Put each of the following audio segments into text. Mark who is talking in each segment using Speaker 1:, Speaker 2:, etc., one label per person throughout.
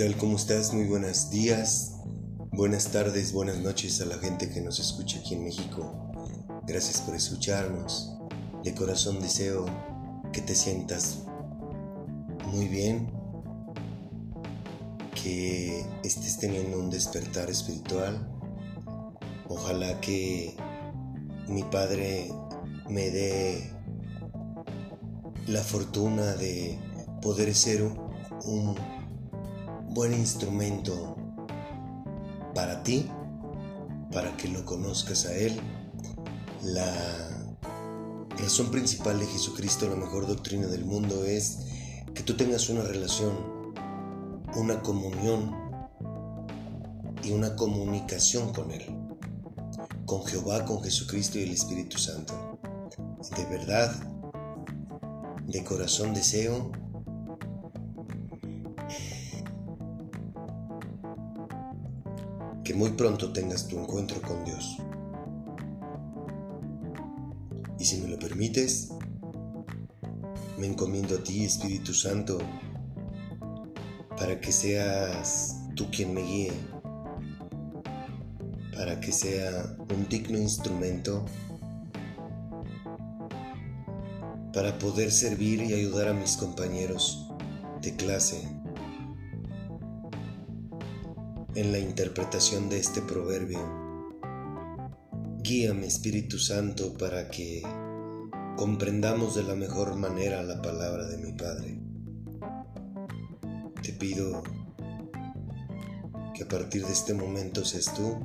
Speaker 1: tal? ¿Cómo estás? Muy buenos días, buenas tardes, buenas noches a la gente que nos escucha aquí en México. Gracias por escucharnos. De corazón deseo que te sientas muy bien, que estés teniendo un despertar espiritual. Ojalá que mi Padre me dé la fortuna de poder ser un buen instrumento para ti, para que lo conozcas a Él. La razón principal de Jesucristo, la mejor doctrina del mundo, es que tú tengas una relación, una comunión y una comunicación con Él, con Jehová, con Jesucristo y el Espíritu Santo. De verdad, de corazón deseo que muy pronto tengas tu encuentro con Dios. Y si me lo permites, me encomiendo a ti, Espíritu Santo, para que seas tú quien me guíe, para que sea un digno instrumento para poder servir y ayudar a mis compañeros de clase en la interpretación de este proverbio. Guíame Espíritu Santo para que comprendamos de la mejor manera la palabra de mi Padre. Te pido que a partir de este momento seas tú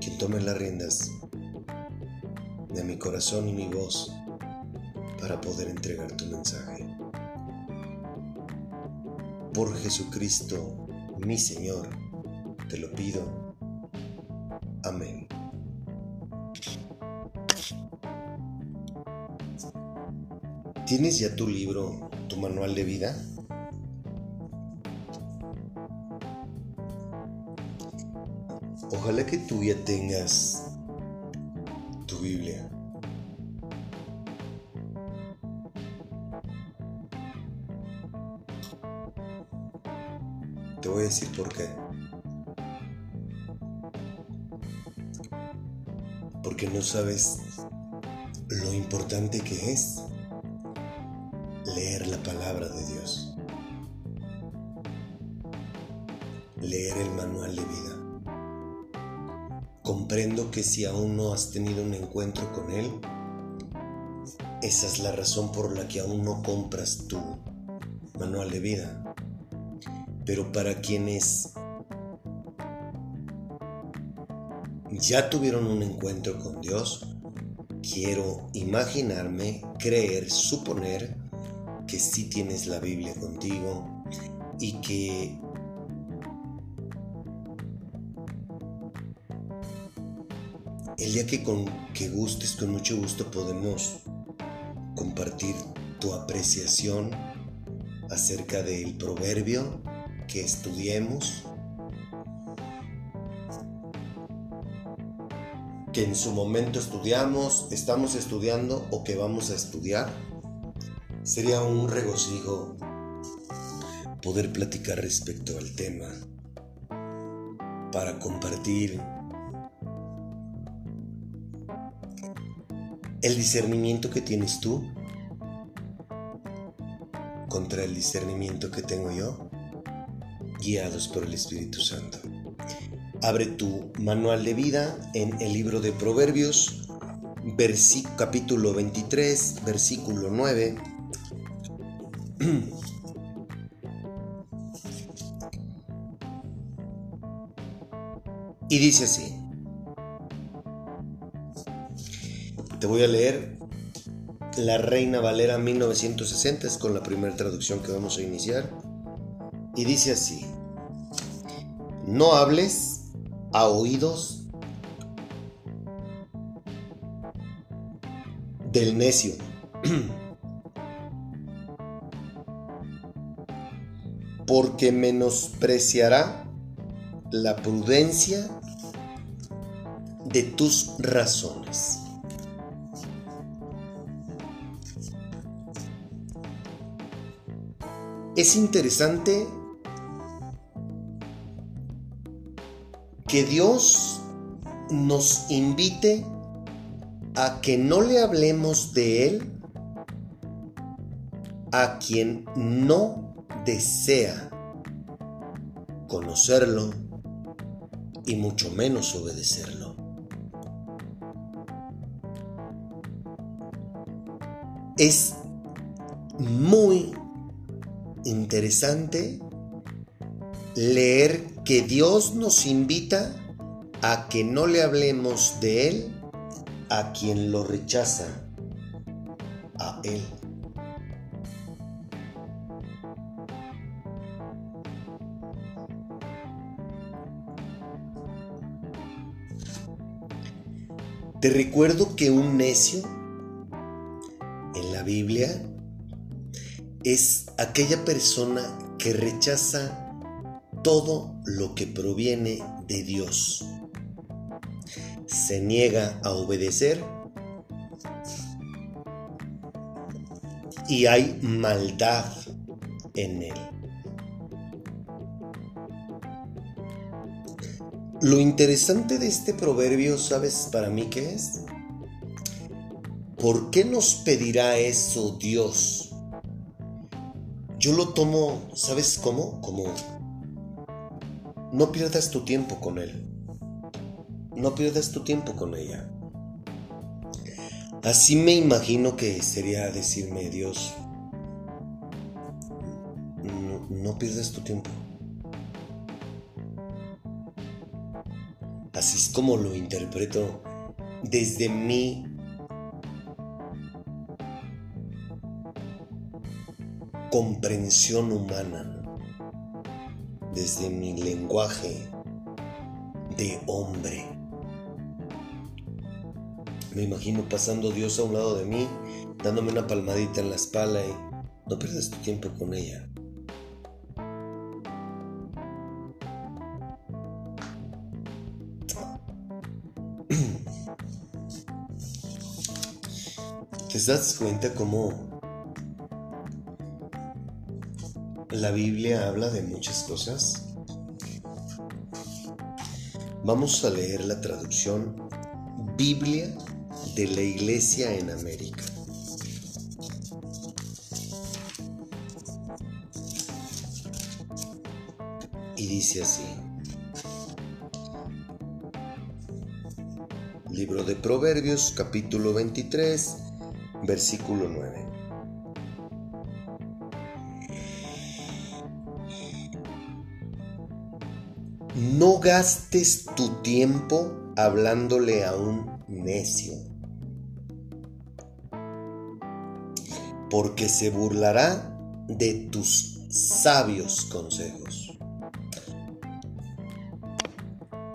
Speaker 1: quien tome las riendas de mi corazón y mi voz para poder entregar tu mensaje. Por Jesucristo, mi Señor, te lo pido. Amén. ¿Tienes ya tu libro, tu manual de vida? Ojalá que tú ya tengas tu Biblia. Voy a decir por qué. Porque no sabes lo importante que es leer la palabra de Dios. Leer el manual de vida. Comprendo que si aún no has tenido un encuentro con Él, esa es la razón por la que aún no compras tu manual de vida. Pero para quienes ya tuvieron un encuentro con Dios, quiero imaginarme, creer, suponer que sí tienes la Biblia contigo y que el día que con que gustes, con mucho gusto podemos compartir tu apreciación acerca del proverbio que estudiemos, que en su momento estudiamos, estamos estudiando o que vamos a estudiar. Sería un regocijo poder platicar respecto al tema para compartir el discernimiento que tienes tú contra el discernimiento que tengo yo, guiados por el Espíritu Santo. Abre tu manual de vida en el libro de Proverbios, capítulo 23, versículo 9. Y dice así. Te voy a leer La Reina Valera 1960, es con la primera traducción que vamos a iniciar. Y dice así, no hables a oídos del necio. porque menospreciará la prudencia de tus razones. es interesante que Dios nos invite a que no le hablemos de Él a quien no desea conocerlo y mucho menos obedecerlo. Es muy interesante leer que Dios nos invita a que no le hablemos de Él a quien lo rechaza, a Él. Te recuerdo que un necio en la Biblia es aquella persona que rechaza todo lo que proviene de Dios. Se niega a obedecer y hay maldad en él. Lo interesante de este proverbio, ¿sabes para mí qué es? ¿Por qué nos pedirá eso Dios? Yo lo tomo, ¿sabes cómo? Como no pierdas tu tiempo con Él. No pierdas tu tiempo con ella. Así me imagino que sería decirme, Dios, no, no pierdas tu tiempo. Así es como lo interpreto desde mi comprensión humana, desde mi lenguaje de hombre. Me imagino pasando Dios a un lado de mí, dándome una palmadita en la espalda y no pierdas tu tiempo con ella. ¿Te das cuenta cómo la Biblia habla de muchas cosas? Vamos a leer la traducción Biblia de la Iglesia en América. Y dice así. Libro de Proverbios capítulo 23 versículo 9. No gastes tu tiempo hablándole a un necio, porque se burlará de tus sabios consejos.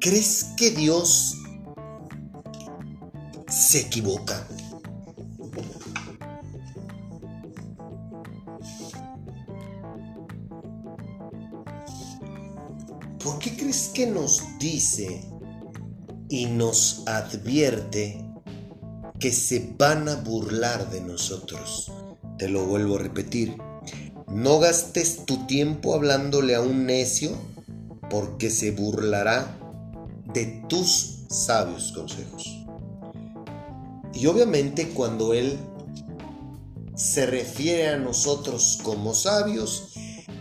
Speaker 1: ¿Crees que Dios se equivoca? ¿Por qué crees que nos dice y nos advierte que se van a burlar de nosotros? Te lo vuelvo a repetir. No gastes tu tiempo hablándole a un necio porque se burlará de tus sabios consejos. Y obviamente cuando Él se refiere a nosotros como sabios,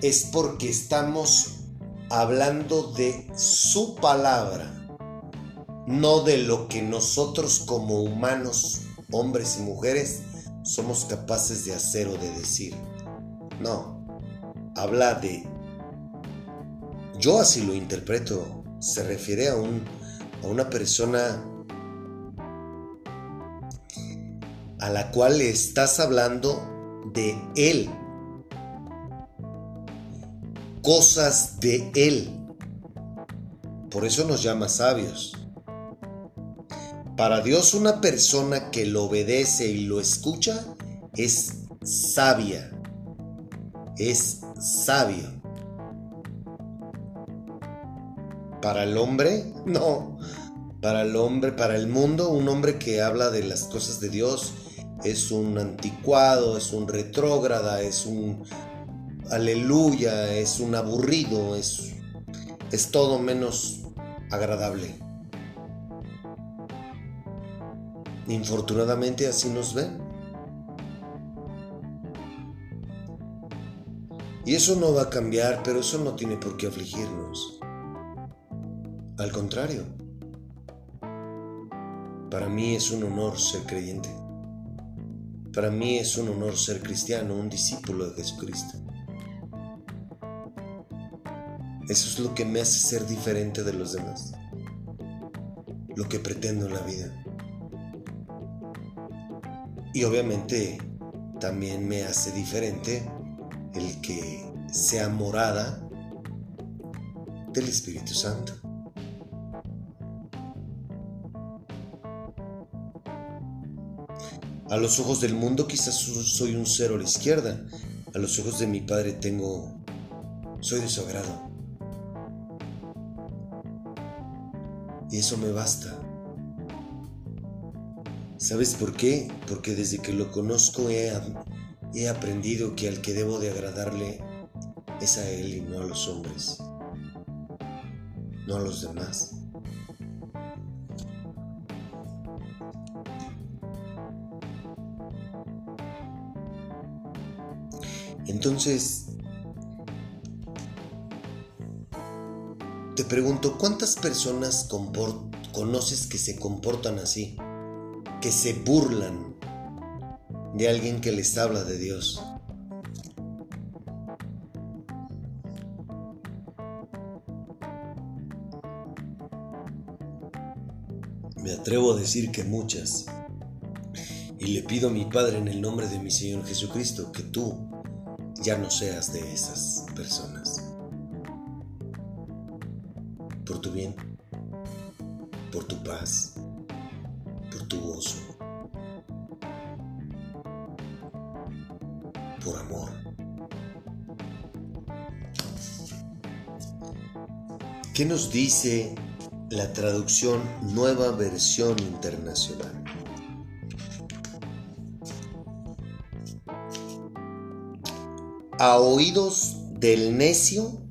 Speaker 1: es porque estamos hablando de su palabra, no de lo que nosotros como humanos, hombres y mujeres, somos capaces de hacer o de decir. No, habla de... Yo así lo interpreto, se refiere a, un, a una persona a la cual le estás hablando de él, cosas de Él. Por eso nos llama sabios. Para Dios una persona que lo obedece y lo escucha es sabia, es sabio. Para el hombre, no. Para el hombre, para el mundo, un hombre que habla de las cosas de Dios es un anticuado, es un retrógrada, es un aleluya, es un aburrido, es, es todo menos agradable. Infortunadamente así nos ven. Y eso no va a cambiar, pero eso no tiene por qué afligirnos. Al contrario, para mí es un honor ser creyente. Para mí es un honor ser cristiano, un discípulo de Jesucristo. Eso es lo que me hace ser diferente de los demás. Lo que pretendo en la vida. Y obviamente también me hace diferente el que sea morada del Espíritu Santo. A los ojos del mundo quizás soy un cero a la izquierda. A los ojos de mi Padre tengo... Soy de. Y eso me basta. ¿Sabes por qué? Porque desde que lo conozco he, he aprendido que al que debo de agradarle es a Él y no a los hombres, no a los demás. Entonces, te pregunto, ¿cuántas personas conoces que se comportan así? Que se burlan de alguien que les habla de Dios? Me atrevo a decir que muchas. Y le pido a mi Padre en el nombre de mi Señor Jesucristo que tú ya no seas de esas personas. Bien, por tu paz, por tu gozo, por amor. ¿Qué nos dice la traducción Nueva Versión Internacional? A oídos del necio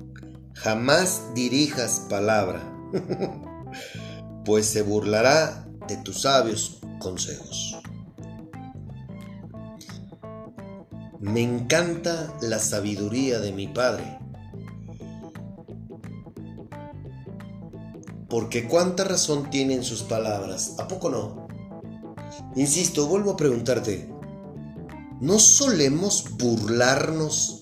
Speaker 1: jamás dirijas palabra, pues se burlará de tus sabios consejos. Me encanta la sabiduría de mi Padre, porque cuánta razón tienen sus palabras, ¿a poco no? Insisto, vuelvo a preguntarte, ¿No solemos burlarnos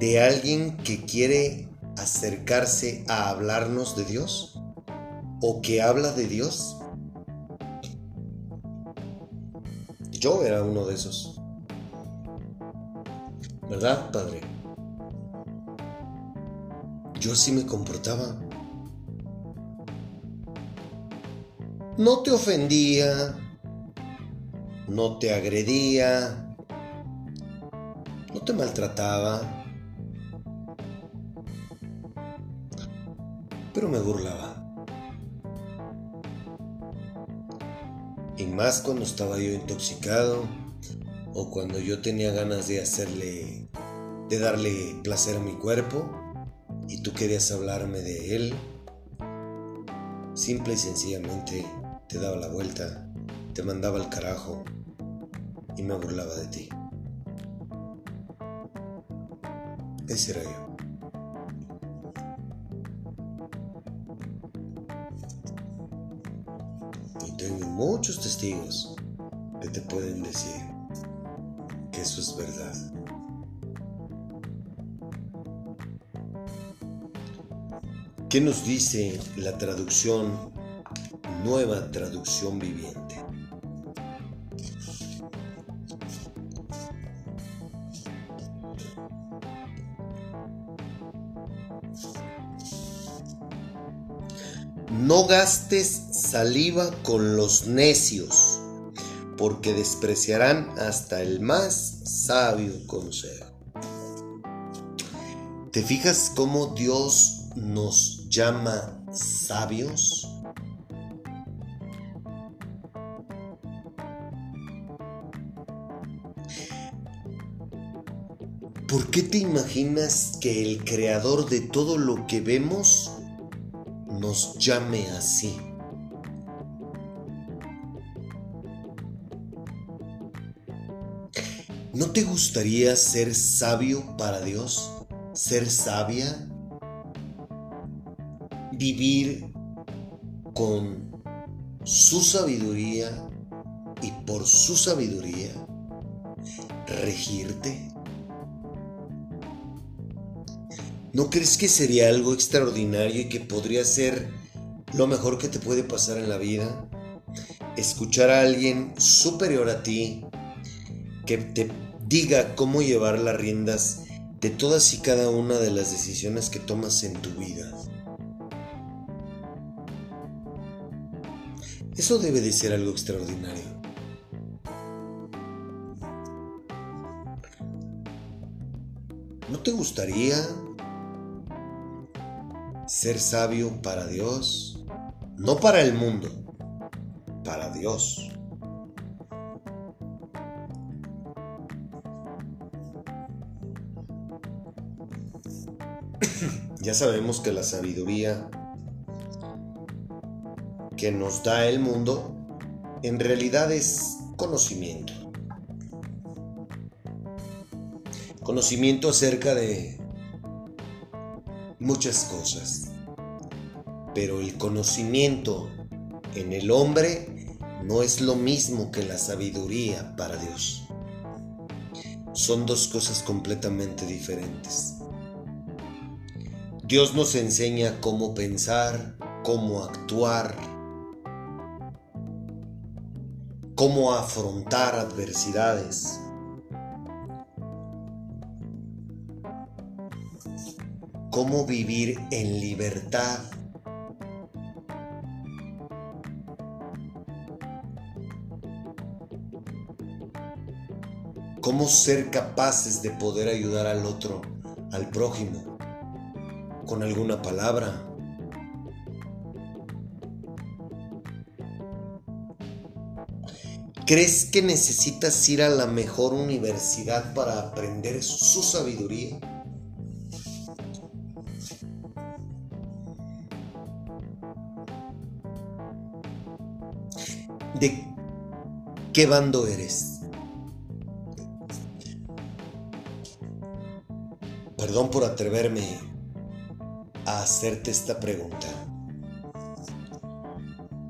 Speaker 1: de alguien que quiere acercarse a hablarnos de Dios? ¿O que habla de Dios? Yo era uno de esos. ¿Verdad, Padre? Yo sí me comportaba. No te ofendía, no te agredía, no te maltrataba, pero me burlaba. Y más cuando estaba yo intoxicado o cuando yo tenía ganas de hacerle, de darle placer a mi cuerpo y tú querías hablarme de él, simple y sencillamente te daba la vuelta, te mandaba al carajo y me burlaba de ti. Ese era yo. Muchos testigos que te pueden decir que eso es verdad. ¿Qué nos dice la traducción, nueva traducción viviente? No gastes saliva con los necios, porque despreciarán hasta el más sabio consejo. ¿Te fijas cómo Dios nos llama sabios? ¿Por qué te imaginas que el creador de todo lo que vemos nos llame así? ¿No te gustaría ser sabio para Dios? ¿Ser sabia? ¿Vivir con su sabiduría y por su sabiduría regirte? ¿No crees que sería algo extraordinario y que podría ser lo mejor que te puede pasar en la vida? Escuchar a alguien superior a ti que te diga cómo llevar las riendas de todas y cada una de las decisiones que tomas en tu vida. Eso debe de ser algo extraordinario. ¿No te gustaría ser sabio para Dios, no para el mundo, para Dios. ya sabemos que la sabiduría que nos da el mundo en realidad es conocimiento. Conocimiento acerca de muchas cosas. Pero el conocimiento en el hombre no es lo mismo que la sabiduría para Dios. Son dos cosas completamente diferentes. Dios nos enseña cómo pensar, cómo actuar, cómo afrontar adversidades. Cómo vivir en libertad. Cómo ser capaces de poder ayudar al otro, al prójimo, con alguna palabra. ¿Crees que necesitas ir a la mejor universidad para aprender su sabiduría? De qué bando eres. Perdón por atreverme a hacerte esta pregunta.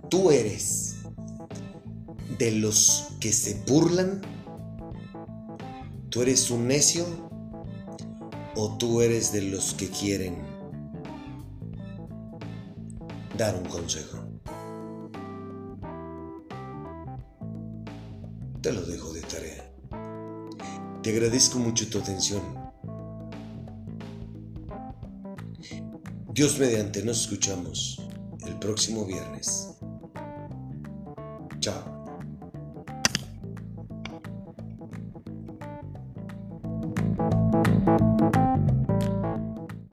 Speaker 1: ¿Tú eres de los que se burlan? ¿Tú eres un necio? ¿O tú eres de los que quieren dar un consejo? Te lo dejo de tarea. Te agradezco mucho tu atención. Dios mediante nos escuchamos el próximo viernes. Chao.